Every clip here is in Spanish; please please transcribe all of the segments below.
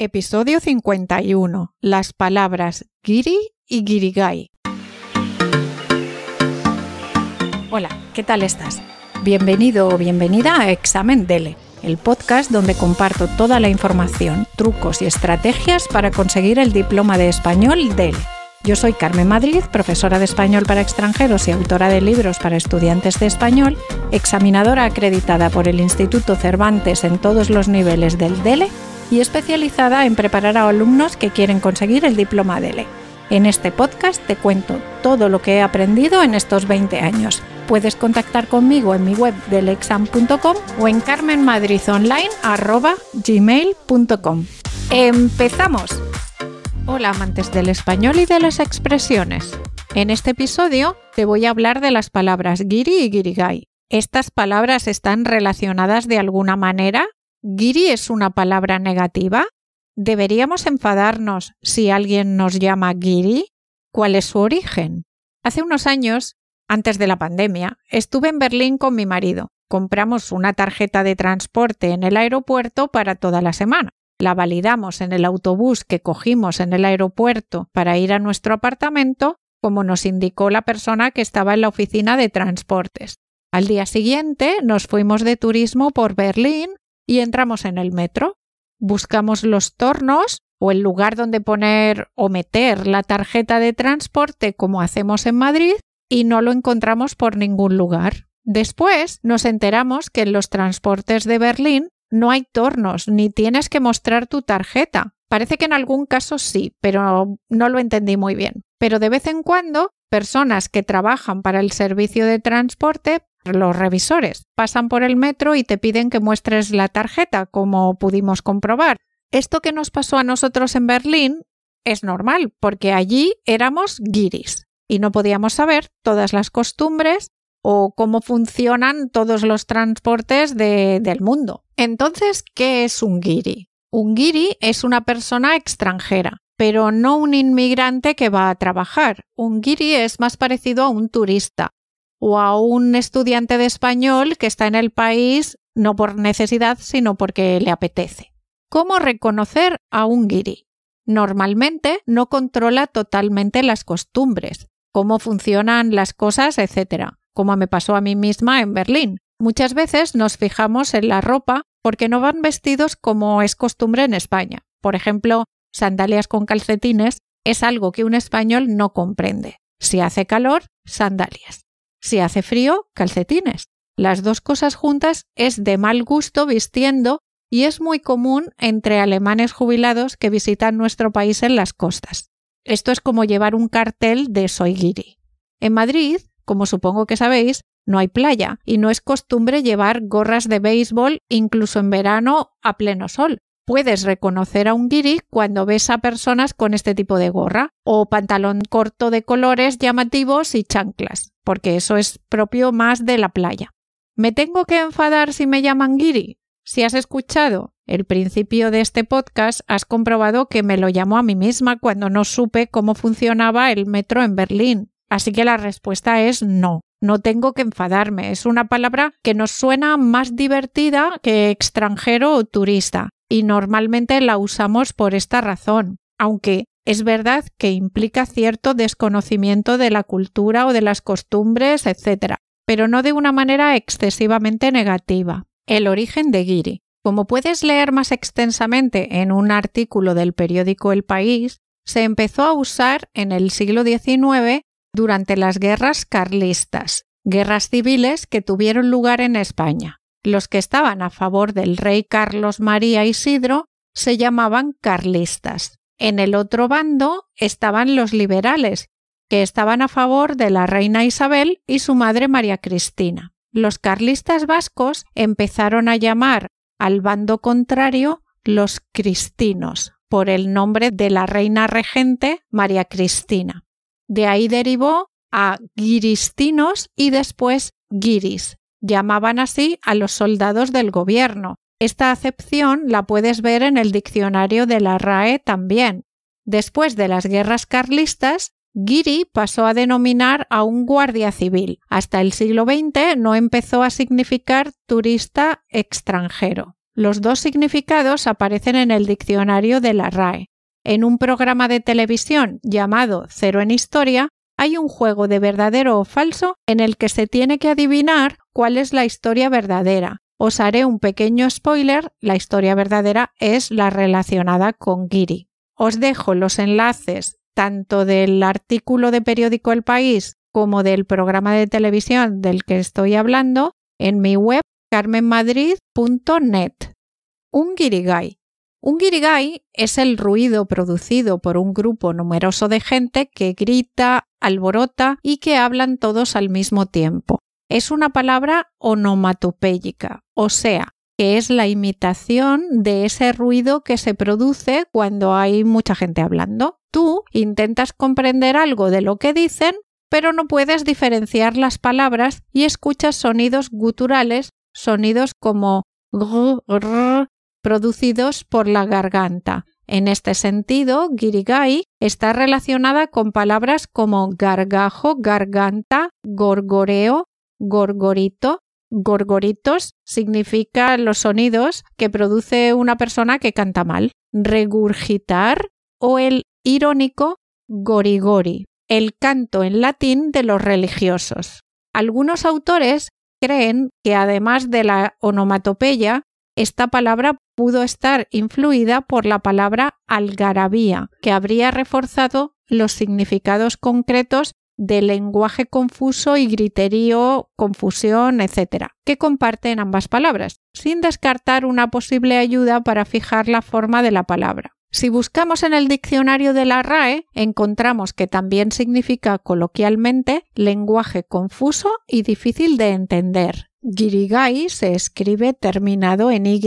Episodio 51. Las palabras giri y girigai. Hola, ¿qué tal estás? Bienvenido o bienvenida a Examen Dele, el podcast donde comparto toda la información, trucos y estrategias para conseguir el diploma de español Dele. Yo soy Carmen Madrid, profesora de español para extranjeros y autora de libros para estudiantes de español, examinadora acreditada por el Instituto Cervantes en todos los niveles del DELE y especializada en preparar a alumnos que quieren conseguir el diploma DELE. En este podcast te cuento todo lo que he aprendido en estos 20 años. Puedes contactar conmigo en mi web delexam.com o en carmenmadridonline.gmail.com. ¡Empezamos! Hola amantes del español y de las expresiones. En este episodio te voy a hablar de las palabras giri y girigai. ¿Estas palabras están relacionadas de alguna manera? ¿Giri es una palabra negativa? ¿Deberíamos enfadarnos si alguien nos llama Giri? ¿Cuál es su origen? Hace unos años, antes de la pandemia, estuve en Berlín con mi marido. Compramos una tarjeta de transporte en el aeropuerto para toda la semana. La validamos en el autobús que cogimos en el aeropuerto para ir a nuestro apartamento, como nos indicó la persona que estaba en la oficina de transportes. Al día siguiente nos fuimos de turismo por Berlín y entramos en el metro. Buscamos los tornos o el lugar donde poner o meter la tarjeta de transporte como hacemos en Madrid y no lo encontramos por ningún lugar. Después nos enteramos que en los transportes de Berlín no hay tornos ni tienes que mostrar tu tarjeta. Parece que en algún caso sí, pero no lo entendí muy bien. Pero de vez en cuando, personas que trabajan para el servicio de transporte los revisores pasan por el metro y te piden que muestres la tarjeta, como pudimos comprobar. Esto que nos pasó a nosotros en Berlín es normal, porque allí éramos guiris y no podíamos saber todas las costumbres o cómo funcionan todos los transportes del mundo. Entonces, ¿qué es un guiri? Un guiri es una persona extranjera, pero no un inmigrante que va a trabajar. Un guiri es más parecido a un turista, o a un estudiante de español que está en el país no por necesidad, sino porque le apetece. ¿Cómo reconocer a un guiri? Normalmente no controla totalmente las costumbres, cómo funcionan las cosas, etc., como me pasó a mí misma en Berlín. Muchas veces nos fijamos en la ropa porque no van vestidos como es costumbre en España. Por ejemplo, sandalias con calcetines es algo que un español no comprende. Si hace calor, sandalias. Si hace frío, calcetines. Las dos cosas juntas es de mal gusto vistiendo y es muy común entre alemanes jubilados que visitan nuestro país en las costas. Esto es como llevar un cartel de soy guiri. En Madrid, como supongo que sabéis, no hay playa y no es costumbre llevar gorras de béisbol incluso en verano a pleno sol. Puedes reconocer a un guiri cuando ves a personas con este tipo de gorra o pantalón corto de colores llamativos y chanclas, porque eso es propio más de la playa. ¿Me tengo que enfadar si me llaman guiri? Si has escuchado el principio de este podcast, has comprobado que me lo llamo a mí misma cuando no supe cómo funcionaba el metro en Berlín. Así que la respuesta es no. No tengo que enfadarme. Es una palabra que nos suena más divertida que extranjero o turista y normalmente la usamos por esta razón, aunque es verdad que implica cierto desconocimiento de la cultura o de las costumbres, etc., pero no de una manera excesivamente negativa. El origen de Giri. Como puedes leer más extensamente en un artículo del periódico El País, se empezó a usar en el siglo XIX durante las guerras carlistas, guerras civiles que tuvieron lugar en España. Los que estaban a favor del rey Carlos María Isidro se llamaban carlistas. En el otro bando estaban los liberales, que estaban a favor de la reina Isabel y su madre María Cristina. Los carlistas vascos empezaron a llamar al bando contrario los cristinos, por el nombre de la reina regente María Cristina. De ahí derivó a guiristinos y después guiris, Llamaban así a los soldados del gobierno. Esta acepción la puedes ver en el diccionario de la RAE también. Después de las guerras carlistas, Giri pasó a denominar a un guardia civil. Hasta el siglo XX no empezó a significar turista extranjero. Los dos significados aparecen en el diccionario de la RAE. En un programa de televisión llamado Cero en Historia, hay un juego de verdadero o falso en el que se tiene que adivinar cuál es la historia verdadera. Os haré un pequeño spoiler, la historia verdadera es la relacionada con Giri. Os dejo los enlaces tanto del artículo de periódico El País como del programa de televisión del que estoy hablando en mi web carmenmadrid.net. Un guirigay. Un guirigay es el ruido producido por un grupo numeroso de gente que grita, alborota y que hablan todos al mismo tiempo. Es una palabra onomatopéyica, o sea, que es la imitación de ese ruido que se produce cuando hay mucha gente hablando. Tú intentas comprender algo de lo que dicen, pero no puedes diferenciar las palabras y escuchas sonidos guturales, sonidos como producidos por la garganta. En este sentido, girigai está relacionada con palabras como gargajo, garganta, gorgoreo, gorgorito, Gorgoritos significa los sonidos que produce una persona que canta mal. Regurgitar o el irónico gorigori, el canto en latín de los religiosos. Algunos autores creen que además de la onomatopeya, esta palabra pudo estar influida por la palabra algarabía, que habría reforzado los significados concretos de lenguaje confuso y griterío, confusión, etc., que comparten ambas palabras, sin descartar una posible ayuda para fijar la forma de la palabra. Si buscamos en el diccionario de la RAE, encontramos que también significa coloquialmente lenguaje confuso y difícil de entender. Girigai se escribe terminado en Y.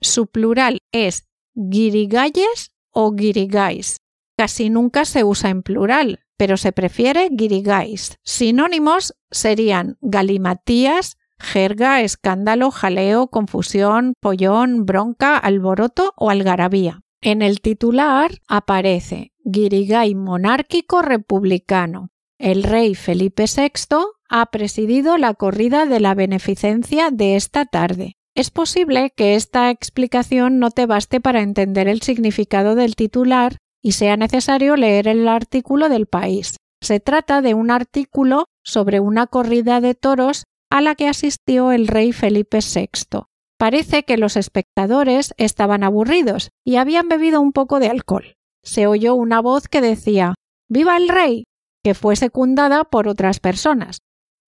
Su plural es girigayes o girigais. Casi nunca se usa en plural, pero se prefiere guirigais. Sinónimos serían galimatías, jerga, escándalo, jaleo, confusión, pollón, bronca, alboroto o algarabía. En el titular aparece guirigay monárquico republicano. El rey Felipe VI ha presidido la corrida de la beneficencia de esta tarde. Es posible que esta explicación no te baste para entender el significado del titular y sea necesario leer el artículo del país. Se trata de un artículo sobre una corrida de toros a la que asistió el rey Felipe VI. Parece que los espectadores estaban aburridos y habían bebido un poco de alcohol. Se oyó una voz que decía ¡Viva el rey! que fue secundada por otras personas.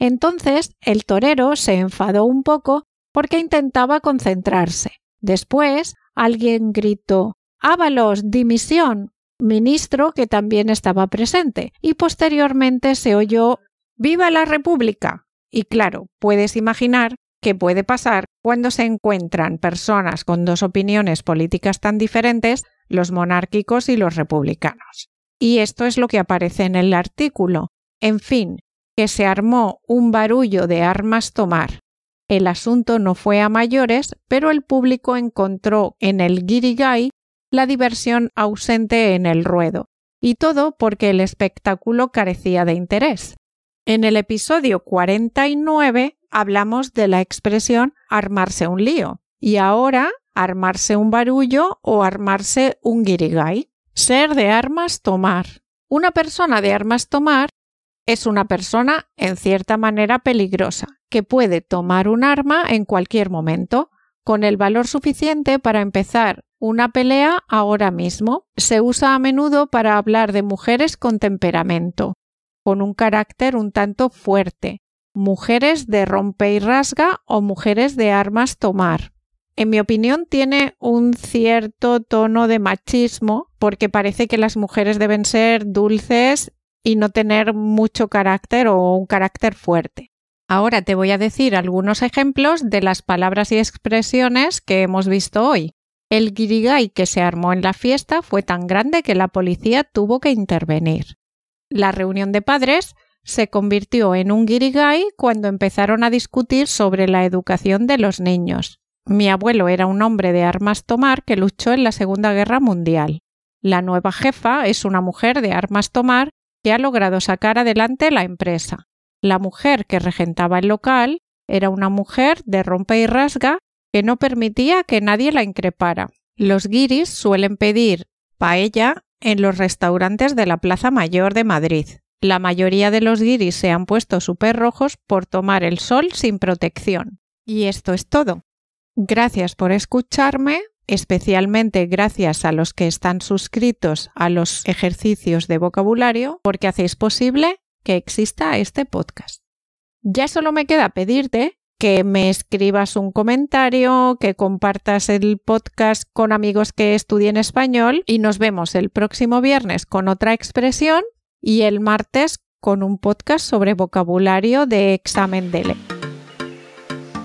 Entonces el torero se enfadó un poco porque intentaba concentrarse. Después alguien gritó Ábalos, dimisión ministro que también estaba presente, y posteriormente se oyó ¡Viva la República! Y claro, puedes imaginar qué puede pasar cuando se encuentran personas con dos opiniones políticas tan diferentes, los monárquicos y los republicanos. Y esto es lo que aparece en el artículo. En fin, que se armó un barullo de armas tomar. El asunto no fue a mayores, pero el público encontró en el guirigay la diversión ausente en el ruedo, y todo porque el espectáculo carecía de interés. En el episodio 49 hablamos de la expresión armarse un lío, y ahora armarse un barullo o armarse un guirigay. Ser de armas tomar. Una persona de armas tomar es una persona en cierta manera peligrosa, que puede tomar un arma en cualquier momento, con el valor suficiente para empezar una pelea ahora mismo. Se usa a menudo para hablar de mujeres con temperamento, con un carácter un tanto fuerte, mujeres de rompe y rasga o mujeres de armas tomar. En mi opinión tiene un cierto tono de machismo porque parece que las mujeres deben ser dulces y no tener mucho carácter o un carácter fuerte. Ahora te voy a decir algunos ejemplos de las palabras y expresiones que hemos visto hoy. El guirigay que se armó en la fiesta fue tan grande que la policía tuvo que intervenir. La reunión de padres se convirtió en un guirigay cuando empezaron a discutir sobre la educación de los niños. Mi abuelo era un hombre de armas tomar que luchó en la Segunda Guerra Mundial. La nueva jefa es una mujer de armas tomar que ha logrado sacar adelante la empresa. La mujer que regentaba el local era una mujer de rompe y rasga que no permitía que nadie la increpara. Los guiris suelen pedir paella en los restaurantes de la Plaza Mayor de Madrid. La mayoría de los guiris se han puesto súper rojos por tomar el sol sin protección. Y esto es todo. Gracias por escucharme, especialmente gracias a los que están suscritos a los ejercicios de vocabulario, porque hacéis posible que exista este podcast. Ya solo me queda pedirte que me escribas un comentario, que compartas el podcast con amigos que estudien español y nos vemos el próximo viernes con otra expresión y el martes con un podcast sobre vocabulario de examen DELE.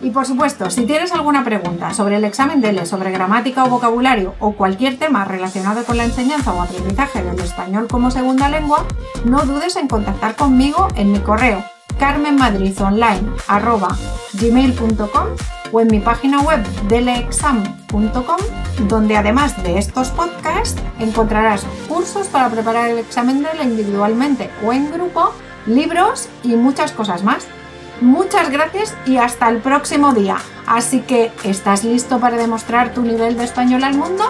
Y por supuesto, si tienes alguna pregunta sobre el examen DELE, sobre gramática o vocabulario o cualquier tema relacionado con la enseñanza o aprendizaje del español como segunda lengua, no dudes en contactar conmigo en mi correo carmenmadridonline.gmail.com o en mi página web deleexam.com, donde además de estos podcasts encontrarás cursos para preparar el examen DELE individualmente o en grupo, libros y muchas cosas más. Muchas gracias y hasta el próximo día. Así que, ¿estás listo para demostrar tu nivel de español al mundo?